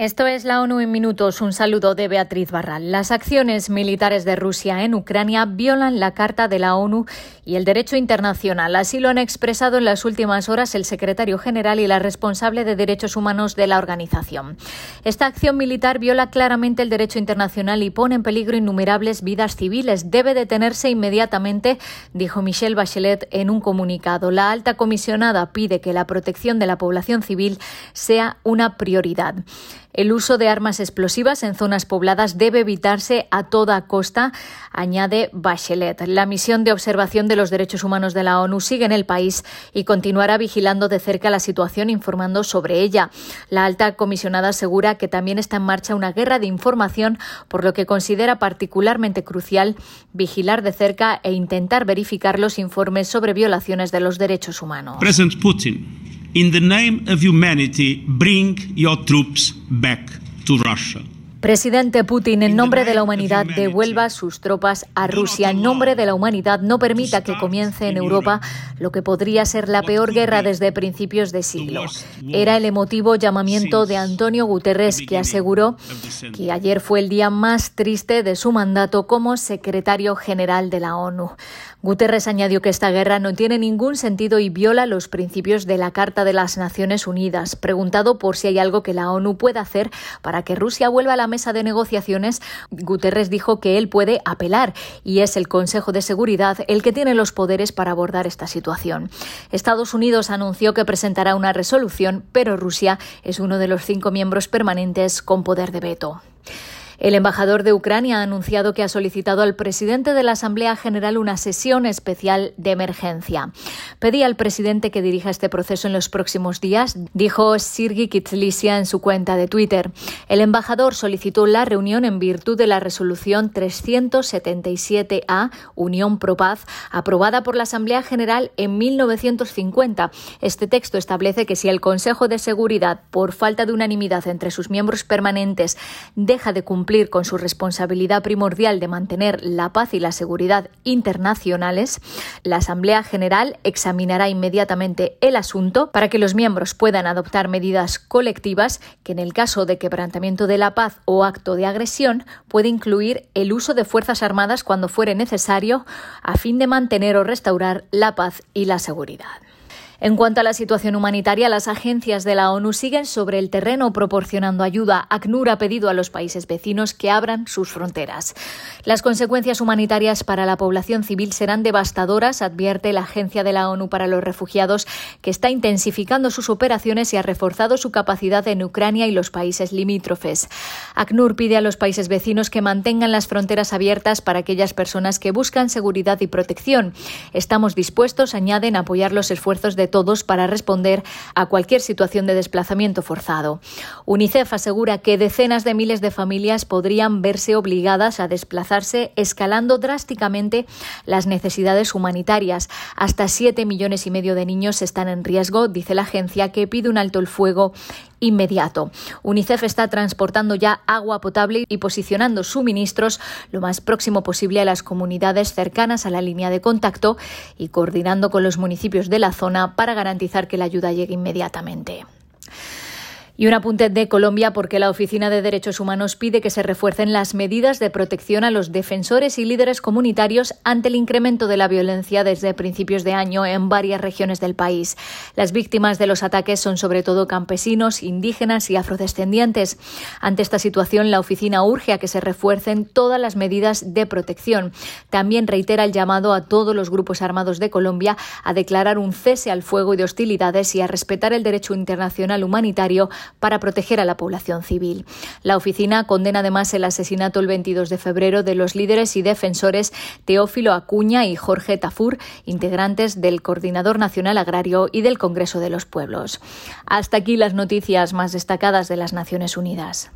Esto es la ONU en minutos. Un saludo de Beatriz Barral. Las acciones militares de Rusia en Ucrania violan la Carta de la ONU y el derecho internacional. Así lo han expresado en las últimas horas el secretario general y la responsable de derechos humanos de la organización. Esta acción militar viola claramente el derecho internacional y pone en peligro innumerables vidas civiles. Debe detenerse inmediatamente, dijo Michelle Bachelet en un comunicado. La alta comisionada pide que la protección de la población civil sea una prioridad. El uso de armas explosivas en zonas pobladas debe evitarse a toda costa, añade Bachelet. La misión de observación de los derechos humanos de la ONU sigue en el país y continuará vigilando de cerca la situación informando sobre ella. La alta comisionada asegura que también está en marcha una guerra de información, por lo que considera particularmente crucial vigilar de cerca e intentar verificar los informes sobre violaciones de los derechos humanos. In the name of humanity, bring your troops back to Russia. Presidente Putin, en nombre de la humanidad, devuelva sus tropas a Rusia. En nombre de la humanidad, no permita que comience en Europa lo que podría ser la peor guerra desde principios de siglo. Era el emotivo llamamiento de Antonio Guterres, que aseguró que ayer fue el día más triste de su mandato como secretario general de la ONU. Guterres añadió que esta guerra no tiene ningún sentido y viola los principios de la Carta de las Naciones Unidas. Preguntado por si hay algo que la ONU pueda hacer para que Rusia vuelva a la mesa de negociaciones, Guterres dijo que él puede apelar y es el Consejo de Seguridad el que tiene los poderes para abordar esta situación. Estados Unidos anunció que presentará una resolución, pero Rusia es uno de los cinco miembros permanentes con poder de veto. El embajador de Ucrania ha anunciado que ha solicitado al presidente de la Asamblea General una sesión especial de emergencia. Pedí al presidente que dirija este proceso en los próximos días, dijo Sirgi Kitslisia en su cuenta de Twitter. El embajador solicitó la reunión en virtud de la resolución 377A, Unión Pro Paz, aprobada por la Asamblea General en 1950. Este texto establece que si el Consejo de Seguridad, por falta de unanimidad entre sus miembros permanentes, deja de cumplir con su responsabilidad primordial de mantener la paz y la seguridad internacionales, la Asamblea General examinará inmediatamente el asunto para que los miembros puedan adoptar medidas colectivas que en el caso de quebrantamiento de la paz o acto de agresión puede incluir el uso de fuerzas armadas cuando fuere necesario a fin de mantener o restaurar la paz y la seguridad. En cuanto a la situación humanitaria, las agencias de la ONU siguen sobre el terreno proporcionando ayuda. ACNUR ha pedido a los países vecinos que abran sus fronteras. Las consecuencias humanitarias para la población civil serán devastadoras, advierte la Agencia de la ONU para los Refugiados, que está intensificando sus operaciones y ha reforzado su capacidad en Ucrania y los países limítrofes. ACNUR pide a los países vecinos que mantengan las fronteras abiertas para aquellas personas que buscan seguridad y protección. Estamos dispuestos, añaden, a apoyar los esfuerzos de todos para responder a cualquier situación de desplazamiento forzado. UNICEF asegura que decenas de miles de familias podrían verse obligadas a desplazarse escalando drásticamente las necesidades humanitarias. Hasta siete millones y medio de niños están en riesgo, dice la agencia, que pide un alto el fuego inmediato. UNICEF está transportando ya agua potable y posicionando suministros lo más próximo posible a las comunidades cercanas a la línea de contacto y coordinando con los municipios de la zona para garantizar que la ayuda llegue inmediatamente. Y un apunte de Colombia porque la Oficina de Derechos Humanos pide que se refuercen las medidas de protección a los defensores y líderes comunitarios ante el incremento de la violencia desde principios de año en varias regiones del país. Las víctimas de los ataques son sobre todo campesinos, indígenas y afrodescendientes. Ante esta situación, la oficina urge a que se refuercen todas las medidas de protección. También reitera el llamado a todos los grupos armados de Colombia a declarar un cese al fuego y de hostilidades y a respetar el derecho internacional humanitario para proteger a la población civil. La oficina condena además el asesinato el 22 de febrero de los líderes y defensores Teófilo Acuña y Jorge Tafur, integrantes del Coordinador Nacional Agrario y del Congreso de los Pueblos. Hasta aquí las noticias más destacadas de las Naciones Unidas.